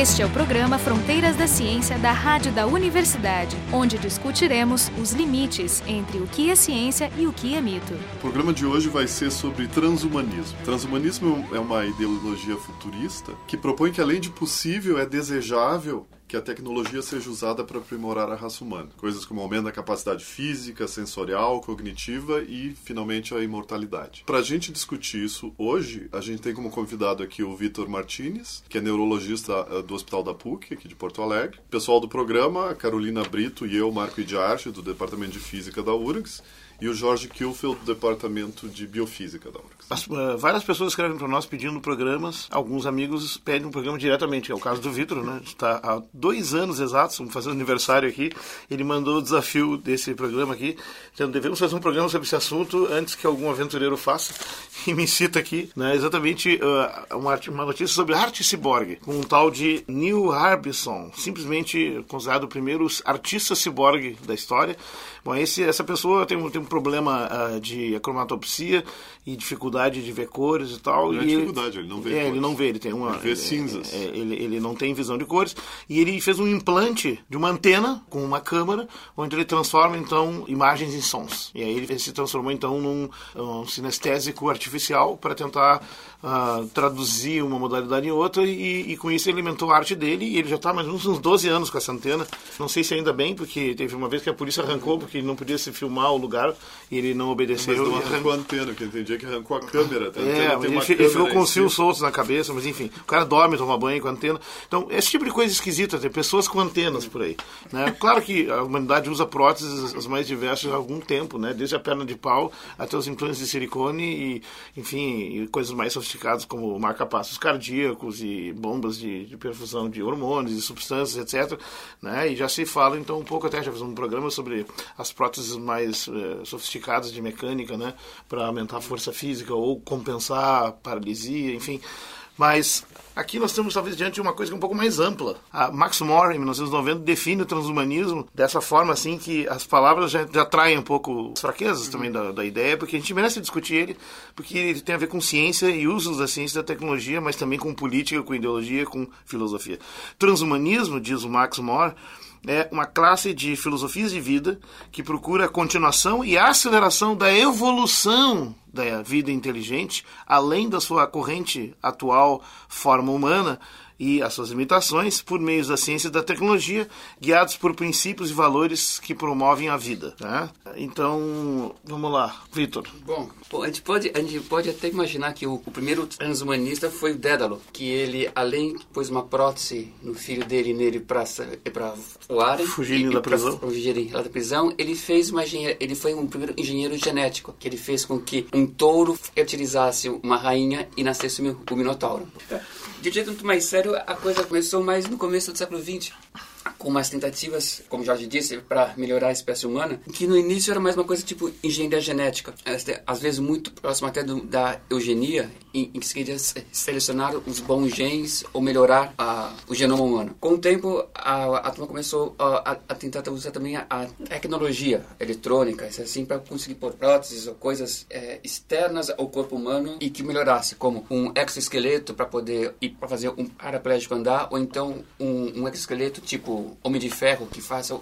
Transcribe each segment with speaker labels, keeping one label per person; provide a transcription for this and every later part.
Speaker 1: Este é o programa Fronteiras da Ciência da Rádio da Universidade, onde discutiremos os limites entre o que é ciência e o que é mito.
Speaker 2: O programa de hoje vai ser sobre transhumanismo. Transhumanismo é uma ideologia futurista que propõe que, além de possível, é desejável que a tecnologia seja usada para aprimorar a raça humana. Coisas como aumento da capacidade física, sensorial, cognitiva e, finalmente, a imortalidade. Para a gente discutir isso hoje, a gente tem como convidado aqui o Vitor Martinez, que é neurologista eh, do Hospital da PUC, aqui de Porto Alegre. Pessoal do programa, a Carolina Brito e eu, Marco Idiarte, do Departamento de Física da URGS e o Jorge Kilfield, do Departamento de Biofísica da URGS.
Speaker 3: As, uh, várias pessoas escrevem para nós pedindo programas, alguns amigos pedem um programa diretamente, é o caso do Vitor, né? Está há dois anos exatos, vamos fazer aniversário aqui, ele mandou o desafio desse programa aqui, dizendo, devemos fazer um programa sobre esse assunto antes que algum aventureiro faça, e me cita aqui, né, exatamente uh, uma, uma notícia sobre arte ciborgue, com um tal de Neil Harbison, simplesmente considerado o primeiro artista ciborgue da história. Bom, esse, essa pessoa tem, tem um problema uh, de acromatopsia e dificuldade de ver cores e tal.
Speaker 2: Não é
Speaker 3: e
Speaker 2: dificuldade, ele não vê
Speaker 3: É,
Speaker 2: cores.
Speaker 3: ele não vê, ele tem uma...
Speaker 2: Ele vê cinzas.
Speaker 3: É, ele, ele não tem visão de cores. E ele fez um implante de uma antena com uma câmera, onde ele transforma, então, imagens em sons. E aí ele se transformou, então, num um sinestésico artificial para tentar uh, traduzir uma modalidade em outra e, e, com isso ele alimentou a arte dele e ele já está mais ou menos uns 12 anos com essa antena. Não sei se ainda bem, porque teve uma vez que a polícia arrancou porque ele não podia se filmar o lugar e ele não obedeceu.
Speaker 2: Mas não arrancou a antena, que entendi que arrancou a câmera. A
Speaker 3: é,
Speaker 2: tem
Speaker 3: ele, ele ficou
Speaker 2: câmera
Speaker 3: com
Speaker 2: em
Speaker 3: os fios soltos na cabeça, mas enfim, o cara dorme, toma banho com a antena. Então, esse tipo de coisa esquisita, tem pessoas com antenas por aí. Né? Claro que a humanidade usa próteses as mais diversas há algum tempo, né? desde a perna de pau até os implantes de silicone e, enfim, e coisas mais sofisticadas como marca-passos cardíacos e bombas de, de perfusão de hormônios e substâncias, etc. Né? E já se fala, então, um pouco até, já fiz um programa sobre as próteses mais eh, sofisticadas de mecânica, né? Para aumentar a força física ou compensar a paralisia, enfim. Mas aqui nós estamos talvez diante de uma coisa é um pouco mais ampla. A Max More, em 1990, define o transhumanismo dessa forma assim que as palavras já, já traem um pouco as fraquezas também da, da ideia, porque a gente merece discutir ele, porque ele tem a ver com ciência e usos da ciência e da tecnologia, mas também com política, com ideologia, com filosofia. Transhumanismo, diz o Max More, é uma classe de filosofias de vida que procura a continuação e a aceleração da evolução da vida inteligente, além da sua corrente atual forma humana e as suas limitações, por meio da ciência e da tecnologia, guiados por princípios e valores que promovem a vida. Né? Então, vamos lá, Vitor.
Speaker 4: Bom, bom, a, gente pode, a gente pode até imaginar que o, o primeiro transhumanista foi o Dédalo, que ele, além que pôs uma prótese no filho dele e nele para voarem,
Speaker 3: Fugirem da prisão.
Speaker 4: fugirem lá da prisão, ele fez uma ele foi um primeiro engenheiro genético, que ele fez com que um touro fertilizasse uma rainha e nascesse o o minotauro. De um jeito muito mais sério, a coisa começou mais no começo do século XX com umas tentativas, como Jorge disse, para melhorar a espécie humana, que no início era mais uma coisa tipo engenharia genética, às vezes muito próximo até do- da eugenia, em, em que se queria se- selecionar os bons genes ou melhorar a- o genoma humano. Com o tempo, a, a turma começou a, a- tentar usar também a, tecnologia eletrônica, assim, para conseguir pôr próteses ou coisas é, externas ao corpo humano e que melhorasse, como um exoesqueleto para poder para fazer um paraplégico andar, ou então um, um exoesqueleto tipo Homem de Ferro que faça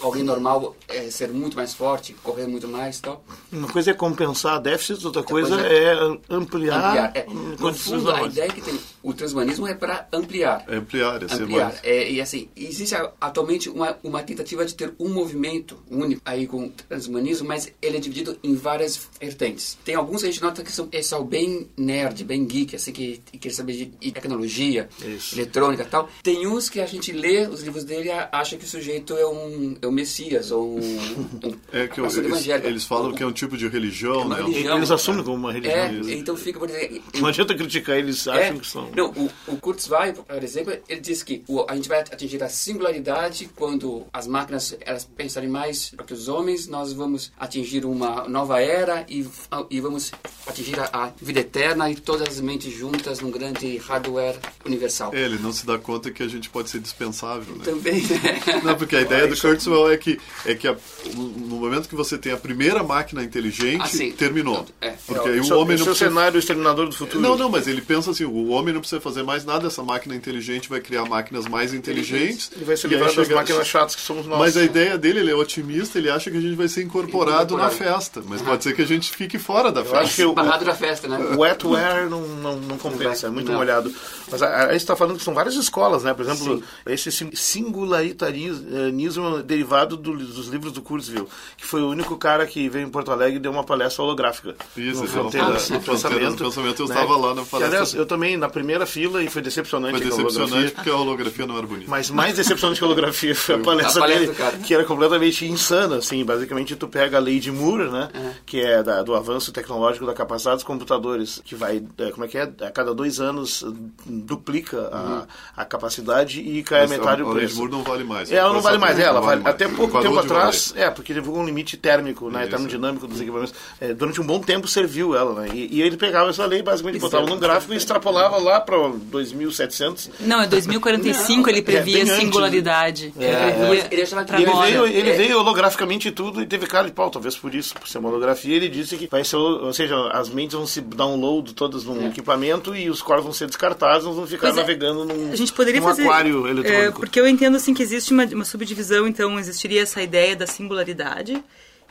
Speaker 4: alguém normal é, ser muito mais forte, correr muito mais tal.
Speaker 3: Uma coisa é compensar déficits, outra coisa
Speaker 4: coisa
Speaker 3: é ampliar,
Speaker 4: Ampliar. É, no fundo, a ideia que tem o transhumanismo é para ampliar.
Speaker 2: É ampliar, é ser
Speaker 4: ampliar.
Speaker 2: mais...
Speaker 4: É, e assim, existe atualmente uma, uma tentativa de ter um movimento único aí com o transhumanismo, mas ele é dividido em várias vertentes. Tem alguns que a gente nota que são pessoal bem nerd, bem geek, assim, que, que quer saber de, tecnologia,
Speaker 3: Isso.
Speaker 4: eletrônica e tal. Tem uns que a gente lê os livros dele e acha que o sujeito é um, é um messias ou um, um
Speaker 2: É que
Speaker 4: pastor
Speaker 2: eles,
Speaker 4: evangélico.
Speaker 2: eles falam que é um tipo de religião,
Speaker 4: uma
Speaker 2: né?
Speaker 4: religião.
Speaker 3: Eles assumem como uma religião.
Speaker 4: É, então fica, por exemplo,
Speaker 3: Não adianta criticar, eles
Speaker 4: é,
Speaker 3: acham que são.
Speaker 4: Não, o, o Kurzweil, por exemplo, ele diz que o- a gente vai atingir a singularidade quando as máquinas elas pensarem mais do que os homens, nós vamos atingir uma nova era e, e vamos atingir a, a vida eterna e todas as mentes juntas num grande hardware universal.
Speaker 2: É, ele não se dá conta que a gente pode ser dispensável, né?
Speaker 4: Também, né?
Speaker 2: Não, porque a ideia do Kurzweil é que, é que a- no momento que você tem a primeira máquina inteligente,
Speaker 4: Ah,
Speaker 2: terminou.
Speaker 4: É.
Speaker 2: Porque aí
Speaker 3: Esse
Speaker 2: o
Speaker 3: é
Speaker 2: homem
Speaker 3: esse
Speaker 2: não
Speaker 3: é o
Speaker 2: precisa...
Speaker 3: cenário exterminador do futuro.
Speaker 2: Não, não, mas ele pensa assim, o homem não precisa fazer mais nada, essa máquina inteligente vai criar máquinas mais inteligentes.
Speaker 3: Ele vai se
Speaker 2: e aí
Speaker 3: livrar das
Speaker 2: chega-
Speaker 3: máquinas chatas que somos nós.
Speaker 2: Mas a ideia dele, ele é otimista, ele acha que a gente vai ser incorporado na festa. Mas pode ser que a gente fique fora da
Speaker 3: Eu
Speaker 2: festa.
Speaker 3: acho que o,
Speaker 4: Barrado da festa, né?
Speaker 3: o wetware não, não, não compensa, é muito
Speaker 4: Não.
Speaker 3: molhado. Mas a, a, a gente está falando que são várias escolas, né? Por exemplo, esse sim- singularismo derivado do- dos livros do Kurzweil, que foi o único cara que veio em Porto Alegre e deu uma palestra holográfica.
Speaker 2: Isso,
Speaker 3: no
Speaker 2: ele deu uma
Speaker 3: Fronteira,
Speaker 2: palestra
Speaker 3: no
Speaker 2: Fronteira do Pensamento, eu estava lá na palestra.
Speaker 3: aliás, eu também na primeira fila e foi decepcionante
Speaker 2: Foi
Speaker 3: a
Speaker 2: decepcionante
Speaker 3: holografia.
Speaker 2: porque a holografia não era bonita.
Speaker 3: Mas mais decepcionante que a holografia foi a palestra,
Speaker 4: A palestra
Speaker 3: dele,
Speaker 4: do
Speaker 3: que era completamente insana, assim. Basicamente, tu pega a lei de Moore, né? Que é da- do avanço tecnológico da capacidade dos computadores, que vai, é, como é que é? A cada dois anos uh, duplica a, a capacidade e cai a
Speaker 2: Mas
Speaker 3: metade
Speaker 2: a,
Speaker 3: o
Speaker 2: a Lei de
Speaker 3: preço.
Speaker 2: Moore não vale mais.
Speaker 3: É, ela não vale mais, ela vale,
Speaker 2: mais.
Speaker 3: até pouco tempo
Speaker 2: valer.
Speaker 3: atrás, é, porque teve um limite térmico, né,
Speaker 2: Isso.
Speaker 3: termodinâmico dos equipamentos. É, durante um bom tempo serviu ela, né, e, e ele pegava essa lei, basicamente botava num gráfico e extrapolava lá para 2700.
Speaker 5: Não, é 2045 ele previa
Speaker 3: bem antes.
Speaker 5: singularidade.
Speaker 3: É,
Speaker 5: ele previa
Speaker 4: Ele achava que
Speaker 5: pra
Speaker 3: E ele
Speaker 5: agora.
Speaker 3: veio, ele
Speaker 4: É.
Speaker 3: veio holograficamente tudo e teve cara de pau, talvez por isso, por ser uma holografia, ele disse que vai ser, ou seja, as mentes vão se download todas num equipamento e os corpos vão ser descartados, nós vamos ficar
Speaker 5: Pois é,
Speaker 3: navegando num,
Speaker 5: A gente poderia
Speaker 3: num
Speaker 5: fazer.
Speaker 3: aquário
Speaker 5: é,
Speaker 3: eletrônico.
Speaker 5: porque eu entendo assim que existe uma, uma subdivisão, então existiria essa ideia da singularidade.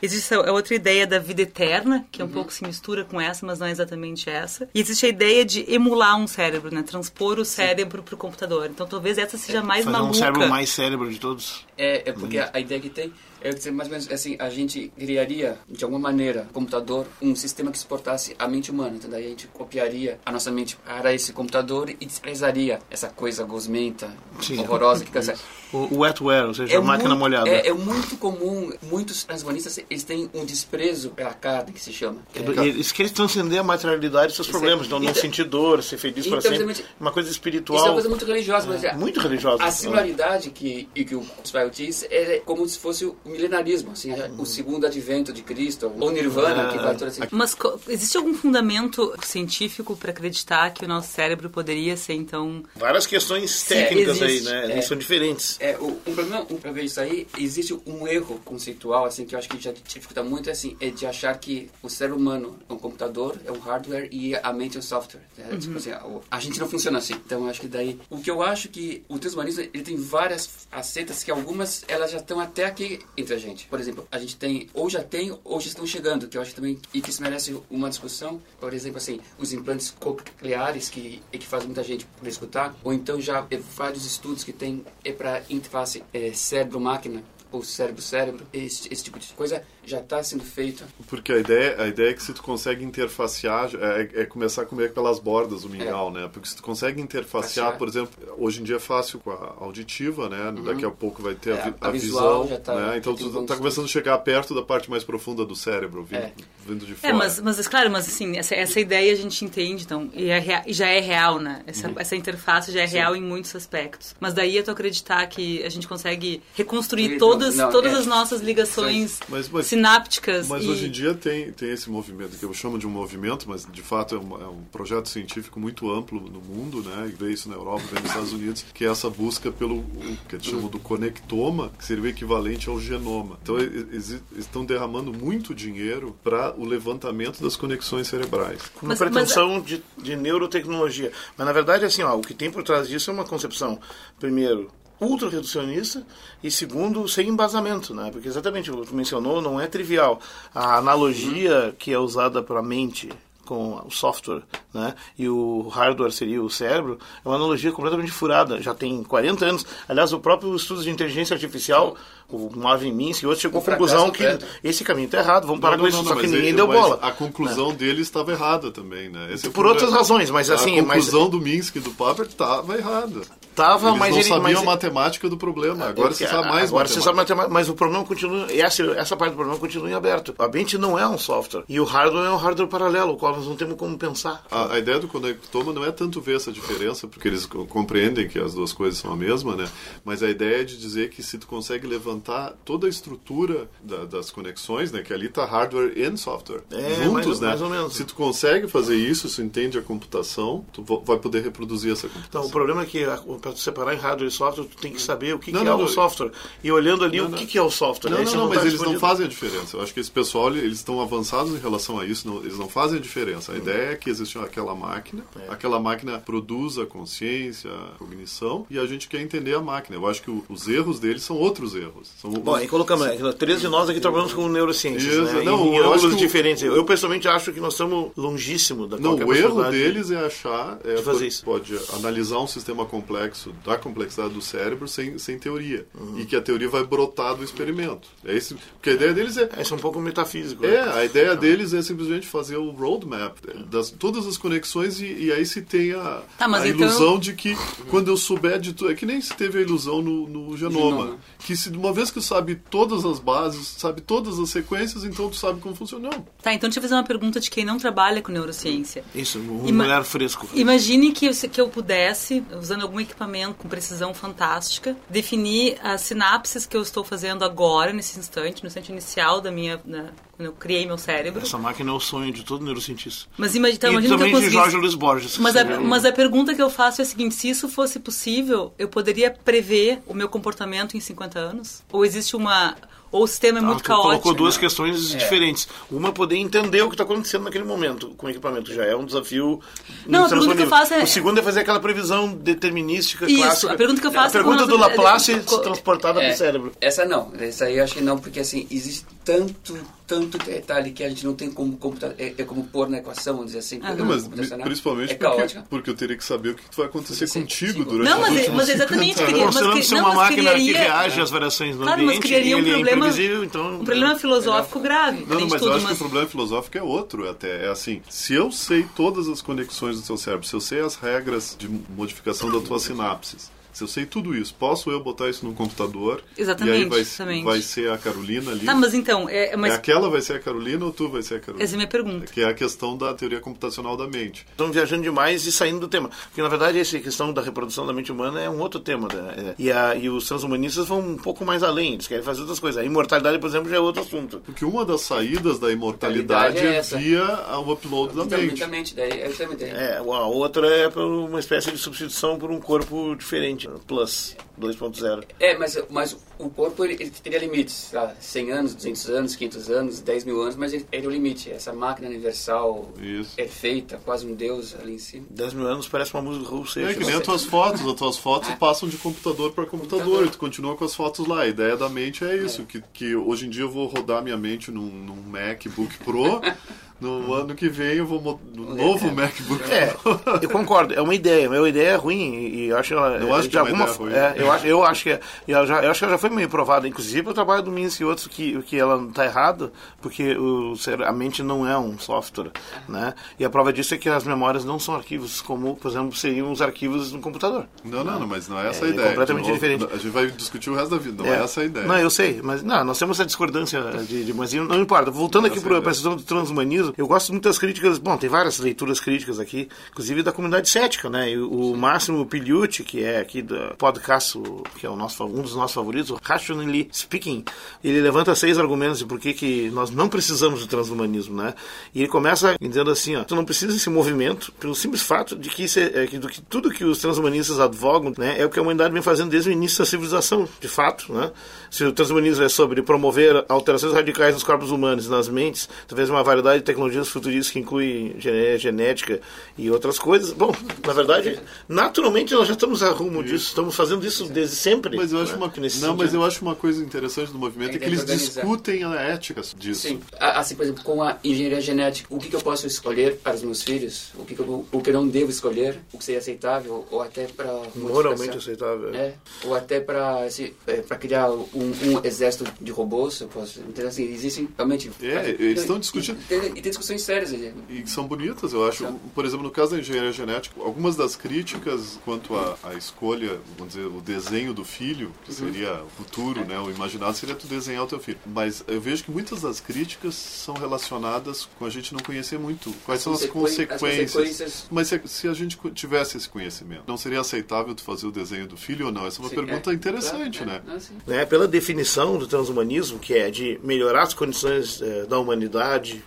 Speaker 5: Existe a outra ideia da vida eterna, que é um pouco se mistura com essa, mas não é exatamente essa. E existe a ideia de emular um cérebro, né? Transpor o cérebro para o computador. Então talvez essa seja mais
Speaker 3: Fazer um
Speaker 5: maluca.
Speaker 3: cérebro mais cérebro de todos.
Speaker 4: É, é porque a, a ideia que tem é dizer, mais ou menos assim, a gente criaria, de alguma maneira, computador, um sistema que suportasse a mente humana. Então daí a gente copiaria a nossa mente para esse computador e desprezaria essa coisa gosmenta,
Speaker 3: Sim.
Speaker 4: horrorosa que.
Speaker 3: O, wetware, ou seja, a máquina
Speaker 4: muito,
Speaker 3: molhada.
Speaker 4: É, é muito comum, muitos transhumanistas, eles têm um desprezo pela carne, que se chama. É,
Speaker 3: Eles querem transcender a materialidade dos seus problemas, então não
Speaker 4: Então-
Speaker 3: sentir dor, ser feliz para
Speaker 4: Então,
Speaker 3: sempre.
Speaker 4: exatamente.
Speaker 3: Uma coisa espiritual.
Speaker 4: Isso é uma coisa muito religiosa, mas é-
Speaker 3: Muito religiosa.
Speaker 4: A singularidade que, e que o Kurzweil diz é como se fosse o milenarismo, assim, a- o segundo advento de Cristo, ou Nirvana, que vai toda assim.
Speaker 5: Mas existe algum fundamento científico para acreditar que o nosso cérebro poderia ser, então.
Speaker 3: Várias questões técnicas
Speaker 5: existe.
Speaker 3: aí, né?
Speaker 4: É.
Speaker 3: Eles são diferentes.
Speaker 4: É, o, um problema pra ver isso aí, existe um erro conceitual, assim, que eu acho que já dificulta muito, é, assim, é de achar que o ser humano é um computador, é um hardware, e a mente é um software. É, tipo assim, a, gente não funciona assim. Então, eu acho que daí... O que eu acho que o transhumanismo, ele tem várias facetas, que algumas, elas já estão até aqui entre a gente. Por exemplo, a gente tem, ou já tem, ou já estão chegando, que eu acho também, e que isso merece uma discussão. Por exemplo, assim, os implantes cocleares, que, que faz muita gente por escutar, ou então já é, vários estudos que tem é para interface é, cérebro-máquina, ou cérebro-cérebro, esse, esse tipo de coisa já está sendo feito.
Speaker 2: Porque a ideia, a ideia é que se tu consegue interfacear, é, é começar a comer pelas bordas o mingau, né? Porque se tu consegue interfacear,
Speaker 4: Facear.
Speaker 2: por exemplo, hoje em dia é fácil com a auditiva, né? Daqui a pouco vai ter a,
Speaker 4: É,
Speaker 2: vi-
Speaker 4: a
Speaker 2: a
Speaker 4: visual
Speaker 2: visão,
Speaker 4: já tá-
Speaker 2: né? Então tu
Speaker 4: bons
Speaker 2: tá começando a chegar perto da parte mais profunda do cérebro, vindo,
Speaker 4: É.
Speaker 2: vindo de
Speaker 5: É,
Speaker 2: fora.
Speaker 5: mas, mas claro, mas assim, essa, essa ideia a gente entende, então, e, é rea- já é real, né? Essa, essa interface já é real em muitos aspectos. Mas daí é tu acreditar que a gente consegue reconstruir
Speaker 4: Não,
Speaker 5: todas,
Speaker 4: não,
Speaker 5: todas
Speaker 4: é.
Speaker 5: as nossas ligações
Speaker 2: Mas- mas-
Speaker 5: sinápticas.
Speaker 2: Mas
Speaker 5: e...
Speaker 2: hoje em dia tem, tem esse movimento, que eu chamo de um movimento, mas de fato é um, é um projeto científico muito amplo no mundo, né? E vê isso na Europa, vê nos Estados Unidos, que é essa busca pelo o que eles chamam do conectoma, que seria o equivalente ao genoma. Então eles estão derramando muito dinheiro para o levantamento das conexões cerebrais.
Speaker 3: Com uma
Speaker 5: Mas- mas-
Speaker 3: pretensão de, de neurotecnologia. Mas na verdade, assim, ó, o que tem por trás disso é uma concepção, primeiro, ultra reducionista e segundo, sem embasamento, né? Porque exatamente o que tu mencionou não é trivial. A analogia que é usada para a mente com o software, né? E o hardware seria o cérebro, é uma analogia completamente furada. Já tem 40 anos. Aliás, o próprio estudo de inteligência artificial, o Marvin Minsky e outros chegou à conclusão que esse caminho está errado, vamos parar
Speaker 2: Não,
Speaker 3: com
Speaker 2: não,
Speaker 3: isso,
Speaker 2: não,
Speaker 3: só
Speaker 2: mas
Speaker 3: que ninguém
Speaker 2: ele-
Speaker 3: deu
Speaker 2: mas
Speaker 3: bola.
Speaker 2: A conclusão dele estava errada também, né? Esse é
Speaker 3: Por outras razões, mas assim,
Speaker 2: a
Speaker 3: mas
Speaker 2: conclusão do Minsky e do Popper estava errada.
Speaker 3: Tava,
Speaker 2: Eles
Speaker 3: mas
Speaker 2: não
Speaker 3: ele
Speaker 2: sabiam
Speaker 3: mas,
Speaker 2: a matemática do problema. Agora você sabe mais
Speaker 3: agora você sabe matemática, mas o problema continua, essa, essa parte do problema continua em aberto. A mente não é um software e o hardware é um hardware paralelo, o qual nós não temos como pensar.
Speaker 2: A, a ideia do conectoma não é tanto ver essa diferença, porque eles co- compreendem que as duas coisas são a mesma, né? Mas a ideia é de dizer que se tu consegue levantar toda a estrutura da, das conexões, né? Que ali está hardware e software
Speaker 3: É,
Speaker 2: juntos,
Speaker 3: mais-
Speaker 2: né?
Speaker 3: mais ou menos.
Speaker 2: Se tu consegue fazer isso, se entende a computação, tu vai poder reproduzir essa computação.
Speaker 3: Então, o problema é que para separar em hardware e software, tu tem que saber o que,
Speaker 2: Não,
Speaker 3: que
Speaker 2: não,
Speaker 3: é o
Speaker 2: eu-
Speaker 3: software. E olhando ali
Speaker 2: Não,
Speaker 3: o
Speaker 2: não.
Speaker 3: que, que é o software.
Speaker 2: Não, não, não, mas
Speaker 3: tá
Speaker 2: eles não fazem a diferença. Eu acho que esse pessoal, eles estão avançados em relação a isso, não- eles não fazem a diferença. A ideia é que existe aquela máquina,
Speaker 3: É.
Speaker 2: aquela máquina produz a consciência, a cognição, e a gente quer entender a máquina. Eu acho que o- os erros deles são outros erros. São
Speaker 3: Bom,
Speaker 2: os-
Speaker 3: aí colocamos, né, três de nós aqui trabalhamos com neurociências,
Speaker 2: Isso,
Speaker 3: né?
Speaker 2: não,
Speaker 3: em, em ângulos
Speaker 2: que o-
Speaker 3: diferentes. Eu, pessoalmente, acho que nós estamos longíssimo da
Speaker 2: Não, o erro deles é achar, é,
Speaker 3: de fazer
Speaker 2: pode,
Speaker 3: isso.
Speaker 2: pode analisar um sistema complexo da complexidade do cérebro sem, sem teoria.
Speaker 3: Uhum.
Speaker 2: E que a teoria vai brotar do experimento. É esse, porque a ideia deles é,
Speaker 3: É, isso é um pouco metafísico.
Speaker 2: É,
Speaker 3: né?
Speaker 2: a ideia deles é simplesmente fazer o roadmap das todas as conexões e, e aí se tem a,
Speaker 5: Tá,
Speaker 2: a
Speaker 5: então-
Speaker 2: ilusão de que quando eu souber de tudo. É que nem se teve a ilusão no, no genoma.
Speaker 4: Genoma.
Speaker 2: Que se uma vez que tu sabe todas as bases, sabe todas as sequências, então tu sabe como funciona. Não.
Speaker 5: Tá, então deixa eu fazer uma pergunta de quem não trabalha com neurociência.
Speaker 3: Isso, um
Speaker 5: Ima-
Speaker 3: olhar fresco.
Speaker 5: Imagine que eu, que eu pudesse, usando algum equipamento com precisão fantástica, definir as sinapses que eu estou fazendo agora, nesse instante, no instante inicial da minha. quando eu criei meu cérebro.
Speaker 3: Essa máquina é o sonho de todo neurocientista.
Speaker 5: Mas imagina, então, imagina que eu
Speaker 3: também de. Jorge Luiz Borges.
Speaker 5: Mas a, mas a pergunta que eu faço é a seguinte: se isso fosse possível, eu poderia prever o meu comportamento em 50 anos? Ou existe uma. Ou o sistema é
Speaker 3: Ah,
Speaker 5: muito
Speaker 3: colocou
Speaker 5: caótico?
Speaker 3: duas questões diferentes. Uma é poder entender o que está acontecendo naquele momento com o equipamento. Já é um desafio.
Speaker 5: Não, a pergunta que eu faço é-
Speaker 3: O segundo é fazer aquela previsão determinística
Speaker 5: Isso,
Speaker 3: clássica.
Speaker 5: a pergunta que eu faço
Speaker 3: A
Speaker 5: é
Speaker 3: pergunta do Laplace
Speaker 5: é-
Speaker 3: transportada
Speaker 4: É,
Speaker 3: para o cérebro.
Speaker 4: Essa não, essa aí eu acho que não, porque assim, existe tanto, tanto detalhe que a gente não tem como computar, é, é como pôr na equação, vamos dizer assim.
Speaker 5: Aham.
Speaker 2: Não, mas principalmente
Speaker 4: é
Speaker 2: porque, porque eu teria que saber o que vai acontecer contigo
Speaker 4: sim.
Speaker 2: durante
Speaker 5: Não, mas, mas exatamente
Speaker 2: 50
Speaker 5: queria. Mas, não,
Speaker 3: uma
Speaker 5: mas
Speaker 3: máquina que reage às variações no
Speaker 5: Claro, mas
Speaker 3: ambiente
Speaker 5: criaria um problema-
Speaker 3: imprevisível, então...
Speaker 5: Um problema filosófico grave.
Speaker 2: Não, não, mas
Speaker 5: tudo,
Speaker 2: eu acho
Speaker 5: mas-
Speaker 2: que o problema filosófico é outro até. É assim, se eu sei todas as conexões do seu cérebro, se eu sei as regras de modificação das tuas sinapses, se eu sei tudo isso, posso eu botar isso no computador?
Speaker 5: Exatamente,
Speaker 2: E aí vai,
Speaker 5: exatamente.
Speaker 2: vai ser a Carolina ali?
Speaker 5: Tá, mas então, é, mas
Speaker 2: É aquela vai ser a Carolina ou tu vai ser a Carolina?
Speaker 5: essa é a minha pergunta.
Speaker 2: Que é a questão da teoria computacional da mente.
Speaker 3: Estão viajando demais e saindo do tema. Porque, na verdade, essa questão da reprodução da mente humana é um outro tema. Né? É, E, a, e os transhumanistas vão um pouco mais além. Eles querem fazer outras coisas. A imortalidade, por exemplo, já é outro assunto.
Speaker 2: Porque uma das saídas da imortalidade
Speaker 4: Imortalidade é
Speaker 2: é,
Speaker 4: essa.
Speaker 2: via o upload da mente.
Speaker 4: Daí é.
Speaker 3: É, a outra é por uma espécie de substituição por um corpo diferente. Plus 2.0.
Speaker 4: É, mas, mas o corpo ele, ele teria limites, lá, 100 anos, 200 anos, 500 anos, 10 mil anos, mas ele, ele é o limite. Essa máquina universal
Speaker 2: Isso.
Speaker 4: perfeita, quase um deus ali em cima.
Speaker 3: 10 mil anos parece uma música Raul
Speaker 2: É que nem as tuas fotos, as tuas fotos passam de computador para computador,
Speaker 4: Computador.
Speaker 2: e tu continua com as fotos lá. A ideia da mente é isso, que, que hoje em dia eu vou rodar minha mente num, num MacBook Pro, no ano que vem eu vou no novo MacBook
Speaker 3: É, eu concordo, é uma ideia, mas a ideia é ruim e, eu acho ela
Speaker 2: Eu acho que é uma
Speaker 3: alguma
Speaker 2: ideia ruim.
Speaker 3: é, eu acho, eu acho que é- e ela já, eu acho que ela já foi meio provada, inclusive o trabalho do Minsky e outros que que ela está errado, porque o a mente não é um software, né? E a prova disso é que as memórias não são arquivos, como por exemplo seriam os arquivos no computador.
Speaker 2: Não, não, não, mas não é essa
Speaker 3: É,
Speaker 2: a
Speaker 3: é
Speaker 2: ideia.
Speaker 3: completamente diferente.
Speaker 2: A gente vai discutir o resto da vida, não é, essa a ideia.
Speaker 3: Não, eu sei, mas não, nós temos essa discordância de, de mas não importa. Voltando aqui para a
Speaker 2: ideia.
Speaker 3: questão do transhumanismo, eu gosto muito das críticas, bom, tem várias leituras críticas aqui, inclusive da comunidade cética, né? E o, Máximo Piliucci, que é aqui do podcast, que é o nosso, um dos nossos favoritos, o Rationally Speaking, ele levanta seis argumentos de por que, que nós não precisamos do transhumanismo, né? E ele começa dizendo assim, ó, tu não precisa desse movimento pelo simples fato de que, é, é, que, do que tudo que os transhumanistas advogam, né, é o que a humanidade vem fazendo desde o início da civilização, de fato, né? Se o transhumanismo é sobre promover alterações radicais nos corpos humanos e nas mentes, talvez uma variedade de tecnologias futuristas que inclui gene- genética e outras coisas, bom, na verdade, naturalmente nós já estamos a rumo disso, estamos fazendo isso desde sempre.
Speaker 2: Mas eu acho
Speaker 3: né,
Speaker 2: uma,
Speaker 3: nesse
Speaker 2: não, mas
Speaker 3: sentido.
Speaker 2: eu acho uma coisa interessante do movimento é,
Speaker 4: É
Speaker 2: que eles
Speaker 4: organizar.
Speaker 2: discutem a ética disso.
Speaker 4: Sim. Assim, por exemplo, com a engenharia genética, o que, que eu posso escolher para os meus filhos? O que, que eu, o que eu não devo escolher? O que seria aceitável? Ou até para...
Speaker 3: moralmente aceitável.
Speaker 4: É, ou até para assim, é, para criar um, um exército de robôs, eu posso. Então, assim, existem realmente.
Speaker 2: É, eles estão discutindo-
Speaker 4: e- tem discussões sérias ali.
Speaker 2: E que são bonitas, eu acho. Por exemplo, no caso da engenharia genética, algumas das críticas quanto à, à escolha, vamos dizer, o desenho do filho, que
Speaker 4: Uhum.
Speaker 2: seria o futuro, né? O imaginado seria tu desenhar o teu filho. Mas eu vejo que muitas das críticas são relacionadas com a gente não conhecer muito quais são as
Speaker 4: Consequen- as
Speaker 2: consequências.
Speaker 4: consequências.
Speaker 2: Mas se, se a gente tivesse esse conhecimento, não seria aceitável tu fazer o desenho do filho ou não? Essa é uma
Speaker 4: Sim,
Speaker 2: pergunta
Speaker 4: é,
Speaker 2: interessante,
Speaker 4: claro,
Speaker 2: né?
Speaker 4: é.
Speaker 3: Né, pela definição do transhumanismo, que é de melhorar as condições eh, da humanidade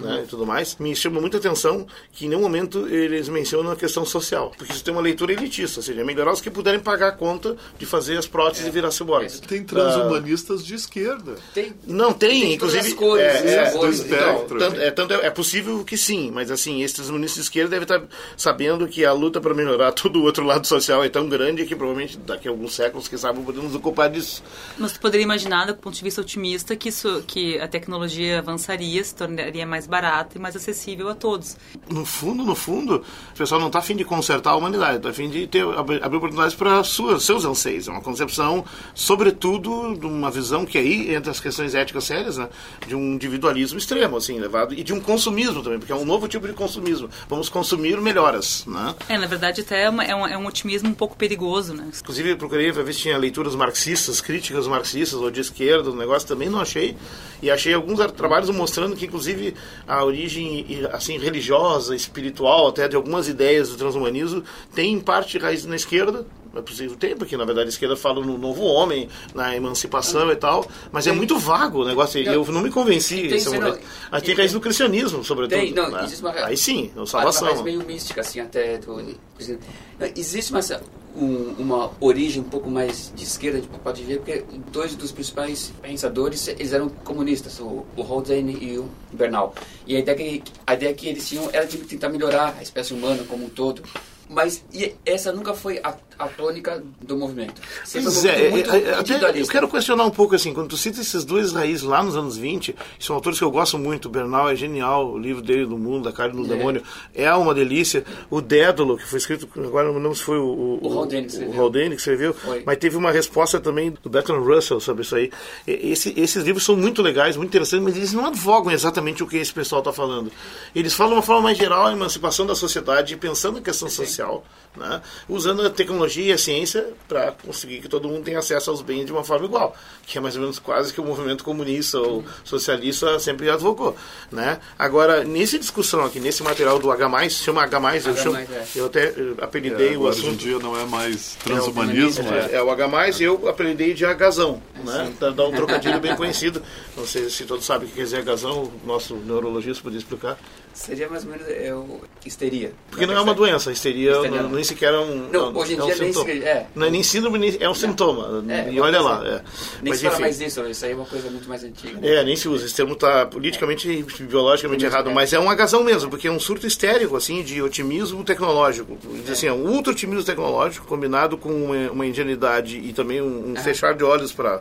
Speaker 3: né, e tudo mais, me chama muita atenção que em nenhum momento eles mencionam a questão social. Porque isso tem uma leitura elitista, ou seja, melhorar os que puderem pagar a conta de fazer as próteses e virar ciborgues.
Speaker 2: Tem transhumanistas de esquerda.
Speaker 4: Tem,
Speaker 3: Não tem,
Speaker 4: Tem
Speaker 3: inclusive.
Speaker 4: cores,
Speaker 3: é,
Speaker 4: os
Speaker 3: é,
Speaker 2: do
Speaker 3: então,
Speaker 2: espectro.
Speaker 3: tanto, é, tanto é, é possível que sim, mas assim, esses transhumanistas de esquerda devem estar sabendo que a luta para melhorar todo o outro lado social é tão grande que provavelmente daqui a alguns séculos, quem sabe, podemos ocupar disso.
Speaker 5: Mas tu poderia imaginar, do ponto de vista otimista, que, isso, que a tecnologia avançaria, se tornaria mais barata e mais acessível a todos.
Speaker 3: No fundo, no fundo, o pessoal não está afim de consertar a humanidade, está afim de ter, abrir, abrir oportunidades para seus anseios. É uma concepção, sobretudo, de uma visão que aí, entre as questões éticas sérias, né, de um individualismo extremo, assim, levado, e de um consumismo também, porque é um novo tipo de consumismo. Vamos consumir melhoras, né?
Speaker 5: É, na verdade, até é, uma- é um, é um otimismo um pouco perigoso, né?
Speaker 3: Inclusive, procurei ver se tinha leituras marxistas, críticas marxistas ou de esquerda, o negócio também não achei. E achei alguns trabalhos mostrando que, inclusive, a origem assim religiosa, espiritual, até de algumas ideias do transhumanismo, tem em parte raiz na esquerda. É possível ter, porque na verdade a esquerda fala no novo homem, na emancipação e tal, mas é muito vago o negócio, eu não me convenci.
Speaker 4: Tem, não.
Speaker 3: Mas tem raiz no cristianismo, sobretudo.
Speaker 4: Tem, não,
Speaker 3: né?
Speaker 4: existe uma-
Speaker 3: Aí sim, é
Speaker 4: Uma
Speaker 3: salvação.
Speaker 4: raiz meio mística, assim, até. Do, existe uma, um- uma origem um pouco mais de esquerda, a gente pode ver, porque dois dos principais pensadores, eles eram comunistas, o, o Holden e o Bernal. E a ideia, que, a ideia que eles tinham era de tentar melhorar a espécie humana como um todo. Mas essa nunca foi a, a tônica do movimento. Sempre
Speaker 3: Pois é,
Speaker 4: muito,
Speaker 3: é,
Speaker 4: muito
Speaker 3: é, até eu quero questionar um pouco assim, quando tu cita esses dois raízes lá nos anos 20, são autores que eu gosto muito, o Bernal é genial, o livro dele do mundo, da carne no
Speaker 4: É.
Speaker 3: demônio, é uma delícia. O Dédalo, que foi escrito, agora não lembro se foi o,
Speaker 4: O escreveu.
Speaker 3: o Haldane que escreveu,
Speaker 4: Foi.
Speaker 3: mas teve uma resposta também do Bertrand Russell sobre isso aí. Esse, esses livros são muito legais, muito interessantes, mas eles não advogam exatamente o que esse pessoal está falando. Eles falam de uma forma mais geral a emancipação da sociedade, pensando na questão social, né? usando a tecnologia e a ciência para conseguir que todo mundo tenha acesso aos bens de uma forma igual, que é mais ou menos quase que o movimento comunista ou socialista sempre advogou. Né? Agora, nessa discussão aqui, nesse material do H+, se chama H+, eu,
Speaker 4: H+,
Speaker 3: chamo,
Speaker 4: é.
Speaker 3: eu até eh, apelidei
Speaker 2: É,
Speaker 3: o
Speaker 2: agora, hoje em
Speaker 3: assunto...
Speaker 2: dia não é mais transhumanismo,
Speaker 3: É,
Speaker 2: né?
Speaker 3: é o H+, eu apelidei de Agazão, né? Dá, dá um trocadilho bem conhecido. Não sei se todos sabem o que quer dizer Agazão, o nosso neurologista podia explicar.
Speaker 4: Seria mais ou menos é, o histeria.
Speaker 3: Porque não é uma doença, histeria
Speaker 4: Histeria.
Speaker 3: não, nem sequer é um
Speaker 4: Não,
Speaker 3: é
Speaker 4: hoje em
Speaker 3: um
Speaker 4: dia nem
Speaker 3: sintoma.
Speaker 4: se- é.
Speaker 3: Não é nem síndrome, nem- é um sintoma.
Speaker 4: É,
Speaker 3: e olha lá. É.
Speaker 4: Nem
Speaker 3: Mas
Speaker 4: se fala mais disso, isso aí é uma coisa muito mais antiga.
Speaker 3: É, nem se usa. Esse termo está politicamente e biologicamente errado,
Speaker 4: é.
Speaker 3: mas é um agazão mesmo, porque é um surto histérico, assim, de otimismo tecnológico. Diz Assim, é um ultra otimismo tecnológico combinado com uma, uma ingenuidade e também um, um fechar de olhos para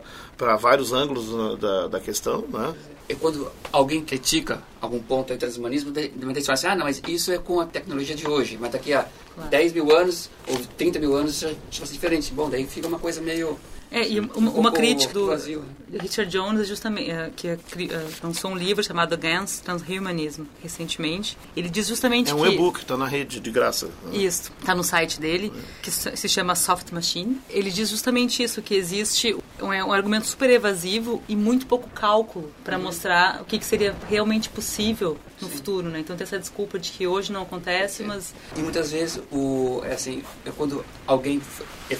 Speaker 3: vários ângulos da, da questão, né?
Speaker 4: É quando alguém critica algum ponto do transhumanismo, de repente fala assim, ah, não, mas isso é com a tecnologia de hoje, mas daqui a 10 mil anos ou 30 mil anos já já vai ser diferente. Bom, daí fica uma coisa meio...
Speaker 5: É, e uma,
Speaker 4: Um
Speaker 5: uma crítica do
Speaker 4: vazio?
Speaker 5: Richard Jones, é justamente, é, que é é, lançou um livro chamado Against Transhumanism, recentemente. Ele diz justamente
Speaker 3: É um
Speaker 5: que...
Speaker 3: e-book, está na rede de graça.
Speaker 5: Isso, tá no site dele, que se chama Soft Machine. Ele diz justamente isso, que existe um, é um argumento super evasivo e muito pouco cálculo para mostrar o que, que seria realmente possível no futuro, né? Então tem essa desculpa de que hoje não acontece, mas
Speaker 4: E muitas vezes, o, é assim, é quando alguém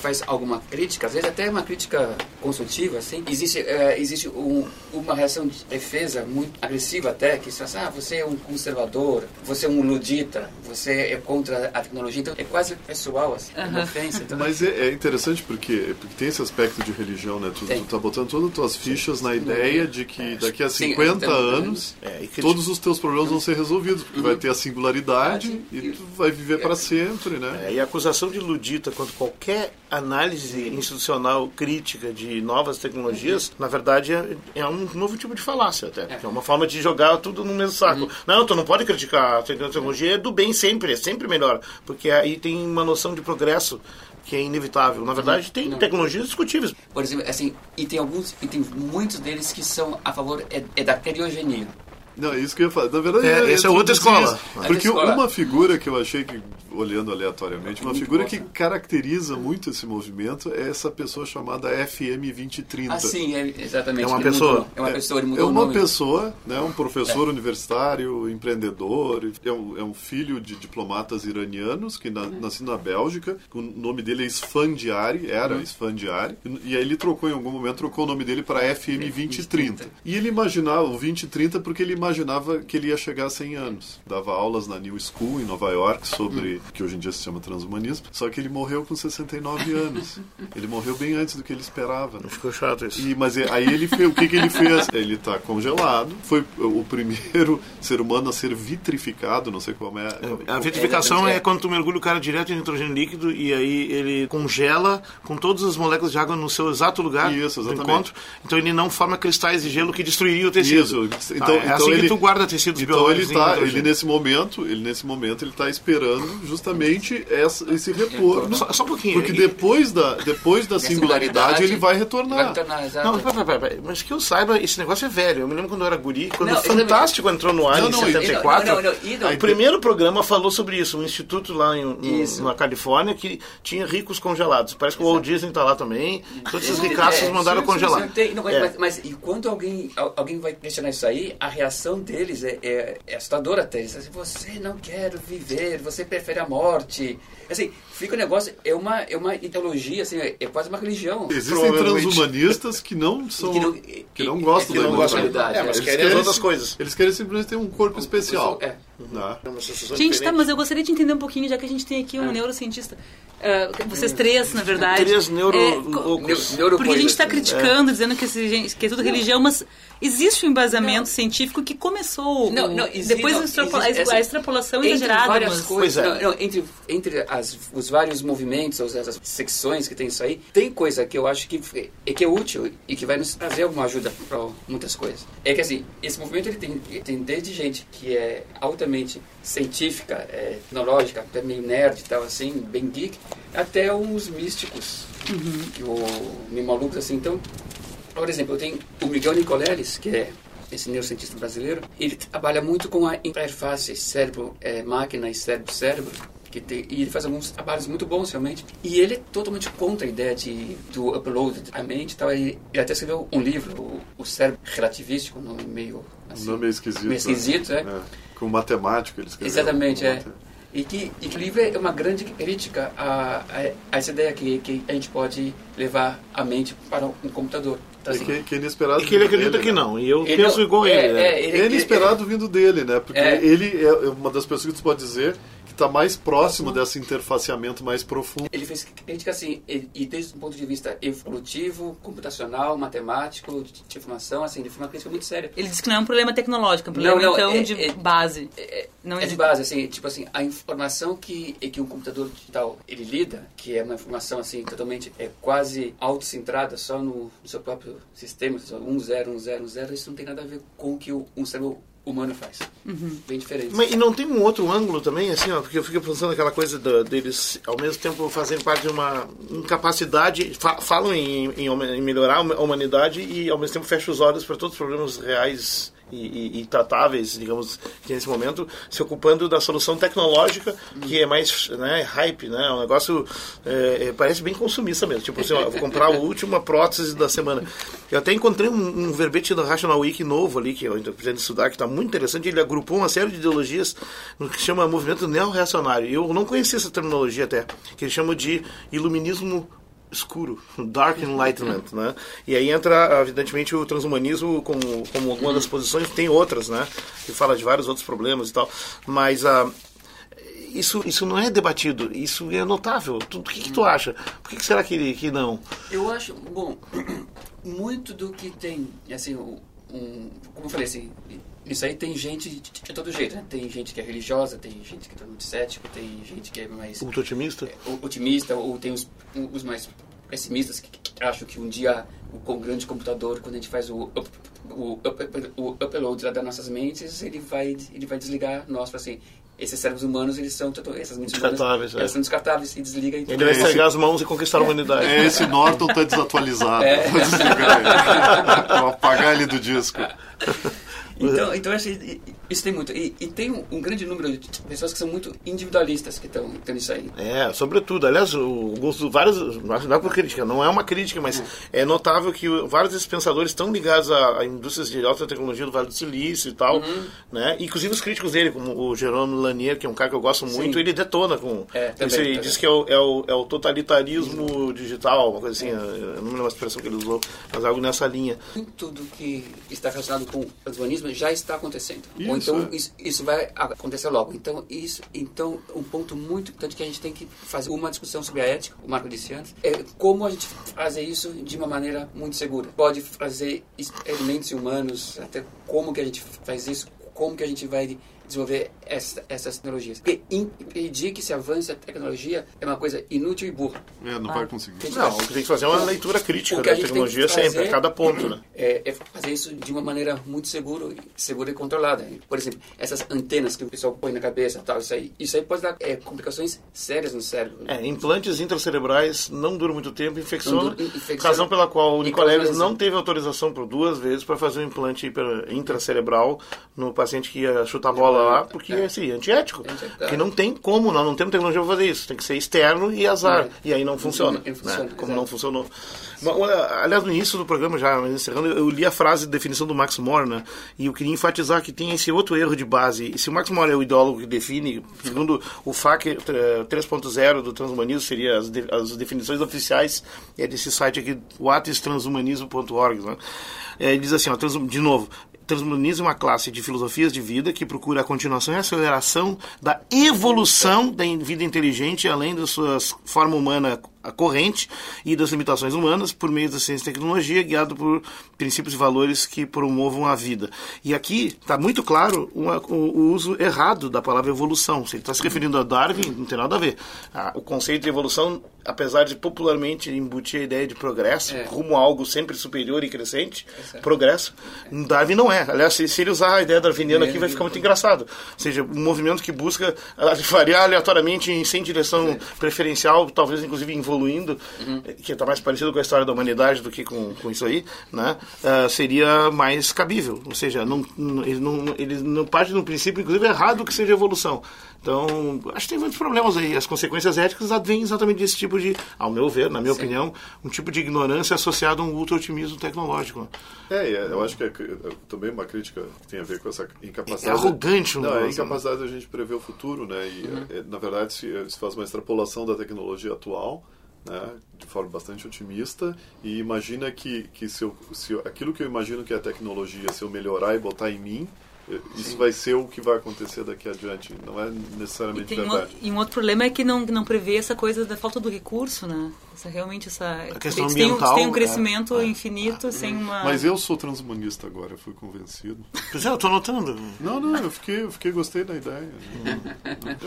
Speaker 4: faz alguma crítica, às vezes até uma crítica construtiva, assim, existe, é, existe um- uma reação de defesa muito agressiva até, que fala assim, ah, você é um conservador, você é um ludita, você é contra a tecnologia, então é quase pessoal, assim, é uma ofensa. Então,
Speaker 2: Mas é, é interessante porque, porque tem esse aspecto de religião, né? Tu,
Speaker 4: Tem.
Speaker 2: tu tá botando todas as tuas fichas na ideia de que daqui a
Speaker 4: Sim,
Speaker 2: 50
Speaker 4: então,
Speaker 2: anos
Speaker 3: É, e
Speaker 2: todos os teus problemas vão ser resolvidos, porque vai ter a singularidade
Speaker 4: Uhum.
Speaker 2: e tu vai viver para sempre, né?
Speaker 3: É, e a acusação de ludita quanto qualquer análise institucional crítica de novas tecnologias, na verdade, é, é um novo tipo de falácia até. É uma forma de jogar tudo no mesmo saco. Não, tu não pode criticar a tecnologia, é do bem sempre, é sempre melhor. Porque aí tem uma noção de progresso que é inevitável. Na verdade, tem
Speaker 4: Não.
Speaker 3: tecnologias discutíveis.
Speaker 4: Por exemplo, assim, e tem alguns, e tem muitos deles que são a favor é, é da criogenia.
Speaker 2: Não, é isso que eu ia falar. Na verdade,
Speaker 3: É, essa é outra escola.
Speaker 2: isso, Porque
Speaker 4: escola.
Speaker 2: uma figura que eu achei que, olhando aleatoriamente, uma figura que caracteriza muito esse movimento é essa pessoa chamada FM 2030.
Speaker 4: Ah, sim, é, exatamente.
Speaker 3: É uma
Speaker 4: Ele
Speaker 3: pessoa.
Speaker 4: mudou. É uma pessoa, ele
Speaker 2: É
Speaker 4: mudou o
Speaker 2: uma
Speaker 4: nome.
Speaker 2: pessoa, né, um professor universitário, empreendedor, é um, é um filho de diplomatas iranianos que na,
Speaker 4: Uhum.
Speaker 2: nasceu na Bélgica. O nome dele é Esfandiari, era
Speaker 4: Uhum.
Speaker 2: Esfandiari, e aí ele trocou em algum momento, trocou o nome dele para FM 2030. E ele imaginava o 2030 porque ele imaginava que ele ia chegar a 100 anos. Dava aulas na New School em Nova York sobre
Speaker 4: Uhum.
Speaker 2: que hoje em dia se chama transhumanismo, só que ele morreu com 69 anos. Ele morreu bem antes do que ele esperava.
Speaker 3: Ficou chato isso.
Speaker 2: E, mas é- aí ele fez, o que, que ele fez? Ele está congelado, foi o primeiro ser humano a ser vitrificado, não sei como é.
Speaker 3: A vitrificação
Speaker 4: É,
Speaker 3: é quando tu mergulha o cara direto em nitrogênio líquido e aí ele congela com todas as moléculas de água no seu exato lugar
Speaker 2: Isso,
Speaker 3: do
Speaker 2: exatamente.
Speaker 3: encontro. Então ele não forma cristais de gelo que destruiria o tecido.
Speaker 2: Isso.
Speaker 3: Ah,
Speaker 2: Então,
Speaker 3: é
Speaker 2: então
Speaker 3: assim
Speaker 2: ele,
Speaker 3: que tu guarda tecidos
Speaker 2: então ele
Speaker 3: biológicos em
Speaker 2: tá,
Speaker 3: nitrogênio.
Speaker 2: ele nesse momento, ele nesse momento ele está esperando justamente essa, esse retorno.
Speaker 3: Só, só um pouquinho.
Speaker 2: Porque
Speaker 3: E-
Speaker 2: depois da, depois da
Speaker 4: Da
Speaker 2: singularidade ele vai retornar.
Speaker 4: Vai retornar, exato.
Speaker 3: Não, pera, pera, pera, mas que eu saiba, esse negócio é velho. Eu me lembro quando eu era guri, quando
Speaker 4: Não,
Speaker 3: o Fantástico entrou no ar
Speaker 2: Não,
Speaker 3: em
Speaker 2: não, e-
Speaker 3: 74.
Speaker 4: não, não, não, não-
Speaker 3: O primeiro programa falou sobre isso, um instituto lá em, no- na Califórnia que tinha ricos congelados. Parece que o Walt Disney tá lá também. Todos esses ricaços
Speaker 4: É,
Speaker 3: mandaram
Speaker 4: sim, sim,
Speaker 3: congelar.
Speaker 4: sim, tem- não, mas,
Speaker 3: É.
Speaker 4: mas, mas e quando alguém, al- alguém vai questionar isso aí, a reação deles é, é, é assustadora até. Eles assim, você não quer viver, você prefere a morte. Assim, fica o negócio, é uma, é uma ideologia, assim, é, é quase uma religião.
Speaker 2: Existem transhumanistas que não são
Speaker 4: que não-
Speaker 2: que não gostam
Speaker 4: que
Speaker 2: da
Speaker 4: não
Speaker 3: gostam
Speaker 2: imortalidade.
Speaker 4: da-
Speaker 3: É, mas
Speaker 2: Eles
Speaker 3: querem as outras coisas.
Speaker 2: Eles querem simplesmente ter um corpo especial.
Speaker 4: É.
Speaker 2: Né?
Speaker 3: É sensação
Speaker 5: Gente, tá, mas eu gostaria de entender um pouquinho, já que a gente tem aqui um neurocientista. Ah, vocês três, na verdade.
Speaker 3: Três neuro-
Speaker 5: É,
Speaker 3: loucos.
Speaker 4: Neu-
Speaker 5: Porque a gente está
Speaker 4: assim.
Speaker 5: criticando, dizendo que, esse, que é tudo religião, mas existe um embasamento científico que começou.
Speaker 4: Não, não, existe-
Speaker 5: depois
Speaker 4: não,
Speaker 5: a extrapola-
Speaker 4: existe essa-
Speaker 5: a extrapolação
Speaker 4: entre
Speaker 5: exagerada.
Speaker 4: várias
Speaker 5: mas-
Speaker 4: coisas,
Speaker 3: é.
Speaker 4: não, não, entre, entre as, os vários movimentos, as, as secções que tem isso aí, tem coisa que eu acho que, é, que é útil e que vai nos trazer alguma ajuda para muitas coisas. É que assim, esse movimento ele tem, ele tem desde gente que é altamente científica, é, tecnológica, até meio nerd e tal, assim, bem geek, até uns místicos, que o, meio malucos assim. Então, por exemplo, eu tenho o Miguel Nicoleles, que é esse neurocientista brasileiro, ele trabalha muito com a interface cérebro-máquina e cérebro-cérebro, que tem, e ele faz alguns trabalhos muito bons realmente. E ele é totalmente contra a ideia de, do upload da mente e tal. Ele, ele até escreveu um livro, o, o Cérebro Relativístico, um nome meio assim,
Speaker 2: nome é esquisito.
Speaker 4: meio esquisito, é.
Speaker 2: É. Com matemático eles escreveram.
Speaker 4: Exatamente, é. E que, e que o livro é uma grande crítica a, a, a essa ideia que, que a gente pode levar a mente para um computador. Então,
Speaker 2: É
Speaker 4: assim,
Speaker 2: que, que é inesperado
Speaker 3: E que ele acredita
Speaker 2: dele,
Speaker 3: que
Speaker 2: né?
Speaker 3: não. E eu
Speaker 4: ele
Speaker 3: penso
Speaker 4: não-
Speaker 3: igual
Speaker 4: é,
Speaker 3: ele. né?
Speaker 4: é, ele-
Speaker 2: É inesperado vindo dele, né? Porque
Speaker 4: É.
Speaker 2: ele é uma das pessoas que tu pode dizer que está mais próximo desse interfaceamento mais profundo.
Speaker 4: Ele fez crítica assim, e, e desde o ponto de vista evolutivo, computacional, matemático, de, de informação, assim, ele foi uma crítica muito séria.
Speaker 5: Ele disse que não é um problema tecnológico, é um problema,
Speaker 4: Não, não,
Speaker 5: então,
Speaker 4: é-
Speaker 5: de
Speaker 4: é-
Speaker 5: base.
Speaker 4: É,
Speaker 5: Não
Speaker 4: é de base, assim, tipo assim, a informação que, que um computador digital ele lida, que é uma informação assim, totalmente, é quase autocentrada só no, no seu próprio sistema, só um zero, um zero, um zero, isso não tem nada a ver com o que o, um cérebro humano faz. Bem diferente.
Speaker 3: Mas, e não tem um outro ângulo também, assim, ó, porque eu fico pensando aquela coisa da- deles, ao mesmo tempo, fazerem parte de uma incapacidade, fa- falam em, em em melhorar a humanidade e, ao mesmo tempo, fecham os olhos para todos os problemas reais e, e- e tratáveis, digamos, que nesse momento, se ocupando da solução tecnológica, que é mais né, hype, né? Um negócio, é, é, parece bem consumista mesmo. Tipo assim, ó, vou comprar a última prótese da semana. Eu até encontrei um, um verbete da Rational Week novo ali, que eu estou pretendo estudar, que está muito interessante. Ele agrupou uma série de ideologias no que chama movimento neo-reacionário. Eu não conhecia essa terminologia até, que eles chamam de iluminismo escuro, Dark Enlightenment, né? E aí entra, evidentemente, o transhumanismo como, como alguma das posições, tem outras, né? Que fala de vários outros problemas e tal, mas a isso, isso não é debatido, isso é notável. Tu- O que, que tu acha? Por que, que será que, que não?
Speaker 4: Eu acho, bom, muito do que tem, assim, um- como eu falei assim, isso aí tem gente de, de todo jeito, né? Tem gente que é religiosa, tem gente que é muito cético, tem gente que é mais
Speaker 3: Culto otimista?
Speaker 4: é, otimista, ou tem os, os mais pessimistas que, que acham que um dia o com grande computador, quando a gente faz o, up- o, up- o upload lá das nossas mentes, ele vai, ele vai desligar nós, para assim, esses cérebros humanos, eles são, essas mentes humanas,
Speaker 3: Descartáveis, é.
Speaker 4: elas são descartáveis e desliga.
Speaker 3: Ele vai estregar as mãos e conquistar a humanidade.
Speaker 2: É, esse Norton tá desatualizado.
Speaker 4: É.
Speaker 2: Vou desligar ele. Vou apagar ele do disco.
Speaker 4: Então, então acho que isso tem muito. E, e tem um, um, grande número de pessoas que são muito individualistas que estão nisso aí.
Speaker 3: É, sobretudo. Aliás, o gosto vários. Não é por crítica, não é uma crítica, mas é notável que vários desses pensadores estão ligados a, a indústrias de alta tecnologia do Vale do Silício e tal. Uhum. Né? Inclusive os críticos dele, como o Jerome Lanier, que é um cara que eu gosto muito, Sim. ele detona com. É, também, esse, também. diz que é o, é o, é o totalitarismo digital, uma coisa assim. Eu não lembro a expressão que ele usou, mas algo nessa linha.
Speaker 4: Tudo que está relacionado com o transhumanismo já está acontecendo. Isso, Ou então é. isso, isso, vai acontecer logo. Então, isso, então, um ponto muito importante que a gente tem que fazer uma discussão sobre a ética, o Marco disse antes, é como a gente fazer isso de uma maneira muito segura. Pode fazer experimentos humanos, até como que a gente faz isso, como que a gente vai desenvolver essa, essas tecnologias. Porque impedir que se avance a tecnologia é uma coisa inútil e burra.
Speaker 2: É, não ah. vai conseguir.
Speaker 3: Não, o que tem que fazer é uma leitura crítica da tecnologia sempre, a cada ponto, né?
Speaker 4: É, é, fazer isso de uma maneira muito segura, segura e controlada. Por exemplo, essas antenas que o pessoal põe na cabeça, tal, isso aí, isso aí pode dar é, complicações sérias no cérebro.
Speaker 3: É, implantes intracerebrais não duram muito tempo, infecção, razão pela qual o Nicoleles não teve autorização por duas vezes para fazer um implante intracerebral no paciente que ia chutar bola lá, porque é assim, antiético. Porque não tem como, nós não temos tecnologia para fazer isso. Tem que ser externo e azar. É. E aí não funciona. Não, funciona né? Como não funcionou. Aliás, no início do programa, já encerrando, eu li a frase de definição do Max More, né? E eu queria enfatizar que tem esse outro erro de base. E se o Max More é o ideólogo que define, segundo o FAQ 3.0 do transhumanismo, seria as, de, as definições oficiais é desse site aqui, whatistranshumanismo.org, né? É, ele diz assim, ó, de novo, transhumanismo é uma classe de filosofias de vida que procura a continuação e aceleração da evolução da vida inteligente, além da sua forma humana corrente e das limitações humanas por meio da ciência e tecnologia, guiado por princípios e valores que promovam a vida. E aqui está muito claro uma, o, uso errado da palavra evolução. Se ele está se referindo a Darwin, não tem nada a ver. Ah, o conceito de evolução, apesar de popularmente embutir a ideia de progresso, é. rumo a algo sempre superior e crescente, é progresso, Darwin não é. Aliás, se, se ele usar a ideia darwiniana é. aqui, vai ficar muito engraçado. Ou seja, um movimento que busca variar aleatoriamente em sem direção é. preferencial, talvez inclusive involuntariamente evoluindo, uhum. que está mais parecido com a história da humanidade do que com, com isso aí, né, uh, seria mais cabível. Ou seja, não, não, ele, não, ele não parte de um princípio, inclusive, errado que seja evolução. Então, acho que tem muitos problemas aí. As consequências éticas advêm exatamente desse tipo de, ao meu ver, na minha Sim. opinião, um tipo de ignorância associado a um ultra-otimismo tecnológico.
Speaker 2: É, eu acho que é, é também uma crítica que tem a ver com essa incapacidade.
Speaker 3: É arrogante,
Speaker 2: não, é a incapacidade da gente prever o futuro, né? E, uhum. é, na verdade, se, se faz uma extrapolação da tecnologia atual né, de forma bastante otimista e imagina que, que se, eu, se eu, aquilo que eu imagino que é a tecnologia, se eu melhorar e botar em mim, isso Sim. vai ser o que vai acontecer daqui adiante, não é necessariamente
Speaker 5: e
Speaker 2: verdade.
Speaker 5: Um, e um outro problema é que não, não prevê essa coisa da falta do recurso, né? Essa, realmente essa...
Speaker 3: A questão ambiental...
Speaker 5: Tem um, tem um crescimento é, infinito é, sem uma...
Speaker 2: Mas eu sou transhumanista agora, fui convencido.
Speaker 3: Pois é, eu estou notando.
Speaker 2: Não, não, eu fiquei, eu fiquei gostei da ideia.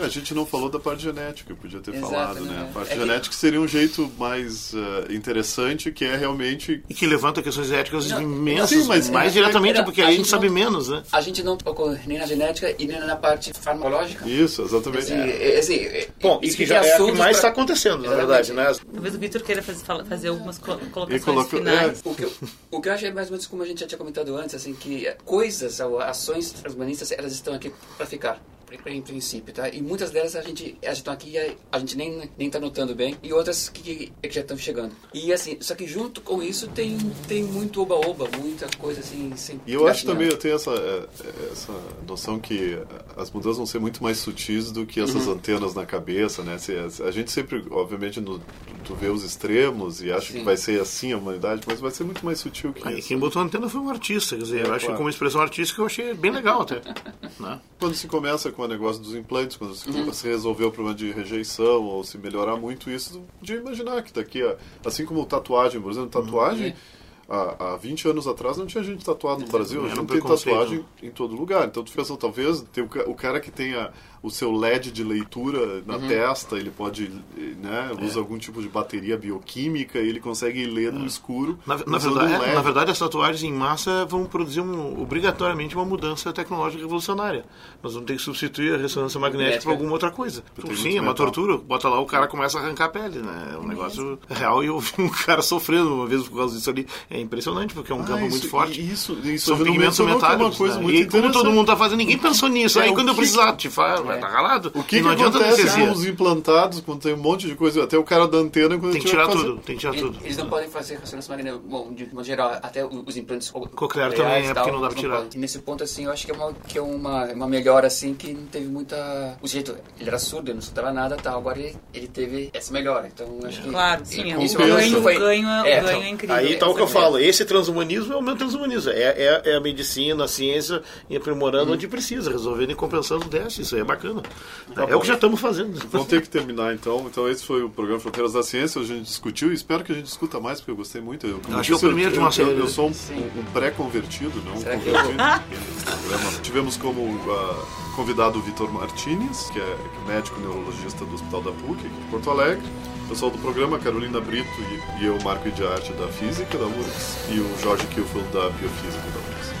Speaker 2: a gente não falou da parte genética, eu podia ter Exato, falado, né? A parte é genética que... seria um jeito mais uh, interessante, que é realmente...
Speaker 3: E que levanta questões éticas não, imensas, sim, mas mais é, diretamente, é, porque a, a gente sabe menos, né?
Speaker 4: A gente não não tocou nem na genética e nem na parte farmacológica.
Speaker 2: Isso, exatamente.
Speaker 4: Assim, é. Assim,
Speaker 3: Bom, isso que já é o que mais está acontecendo, na verdade, né?
Speaker 5: Talvez o Vitor queira fazer, fazer algumas colocações colocou, finais.
Speaker 4: É. O, que eu, o que eu acho é mais ou menos como a gente já tinha comentado antes, assim, que coisas, ações transhumanistas, elas estão aqui para ficar em princípio, tá? E muitas delas a gente, a gente tá aqui a gente nem nem tá notando bem e outras que, que já estão chegando. E assim, só que junto com isso tem tem muito oba-oba, muita coisa assim sem
Speaker 2: E eu acho também eu tenho essa é, essa noção que as mudanças vão ser muito mais sutis do que essas uhum. antenas na cabeça, né? A gente sempre, obviamente, no, tu vê os extremos e acha Sim. que vai ser assim a humanidade, mas vai ser muito mais sutil que
Speaker 3: ah,
Speaker 2: isso.
Speaker 3: quem botou a antena foi um artista, quer dizer, é, eu acho claro. que como expressão artística eu achei bem legal até. né?
Speaker 2: Quando se começa com com o negócio dos implantes, quando se, uhum. se resolver o problema de rejeição ou se melhorar muito isso, de imaginar que daqui a. Assim como tatuagem, por exemplo, tatuagem. Uhum. Há, há 20 anos atrás não tinha gente tatuado no Brasil, a gente não tem tatuagem em todo lugar. Então tu pensa, talvez tem o, o cara que tenha o seu LED de leitura na
Speaker 4: Uhum.
Speaker 2: testa, ele pode, né,
Speaker 3: É.
Speaker 2: usa algum tipo de bateria bioquímica e ele consegue ler no escuro.
Speaker 3: Na, na verdade,
Speaker 2: um
Speaker 3: é, na verdade, as tatuagens em massa vão produzir um- obrigatoriamente uma mudança tecnológica revolucionária. Nós vamos ter que substituir a ressonância magnética por alguma outra coisa.
Speaker 2: Tem
Speaker 3: Sim, é uma tortura. Bota lá, o cara começa a arrancar a pele, né? É um negócio real e eu vi um cara sofrendo uma vez por causa disso ali. É impressionante, porque é um
Speaker 2: Ah,
Speaker 3: campo
Speaker 2: isso-
Speaker 3: muito forte.
Speaker 2: Isso, isso
Speaker 3: São pigmentos
Speaker 2: é
Speaker 3: metálicos.
Speaker 2: coisa
Speaker 3: né?
Speaker 2: muito
Speaker 3: E como todo mundo tá fazendo, ninguém pensou nisso.
Speaker 2: É,
Speaker 3: Aí quando eu precisar, te fala, vai tá ralado.
Speaker 2: O que,
Speaker 3: e
Speaker 2: que
Speaker 3: não adianta
Speaker 2: acontece com os implantados quando tem um monte de coisa? Até o cara da antena quando
Speaker 3: Tem que tirar tudo, tem que tirar
Speaker 4: Eles,
Speaker 3: tudo.
Speaker 4: eles não podem fazer ressonância magnética, bom, de modo geral, até o- os implantes co-
Speaker 3: Coclear também é
Speaker 4: tal,
Speaker 3: porque não dá pra tirar.
Speaker 4: E nesse ponto, assim, eu acho que é uma, que é uma, uma melhora, assim, que não teve muita... O jeito, ele era surdo, ele não escutava nada tal, agora ele, ele teve essa melhora, então acho que...
Speaker 5: Claro, sim, é
Speaker 4: isso
Speaker 2: compensa.
Speaker 5: ganho, o
Speaker 4: foi-
Speaker 5: ganho, é,
Speaker 4: é,
Speaker 5: o ganho é incrível.
Speaker 3: Aí tá o que eu falo, esse transhumanismo é o meu transhumanismo. É, é, é a medicina, a ciência e aprimorando onde precisa, resolvendo e compensando o déficit. Isso aí é bacana. É o que já estamos fazendo.
Speaker 2: Vamos ter que terminar então. Então esse foi o programa Fronteiras da Ciência. A gente discutiu e espero que a gente discuta mais, porque eu gostei muito. Eu, como
Speaker 3: Acho que é o
Speaker 2: eu-
Speaker 3: primeiro de uma
Speaker 2: eu,
Speaker 3: série,
Speaker 2: Eu, eu sou um, um pré-convertido, não um
Speaker 4: eu-
Speaker 2: convertido. nesse programa. Tivemos como ah, convidado o Vitor Martinez, que é médico neurologista do Hospital da PUC, aqui de Porto Alegre. O pessoal do programa, Carolina Brito e, e eu, Marco de Arte da Física da URGS, e o Jorge Kilfield da Biofísica da URGS.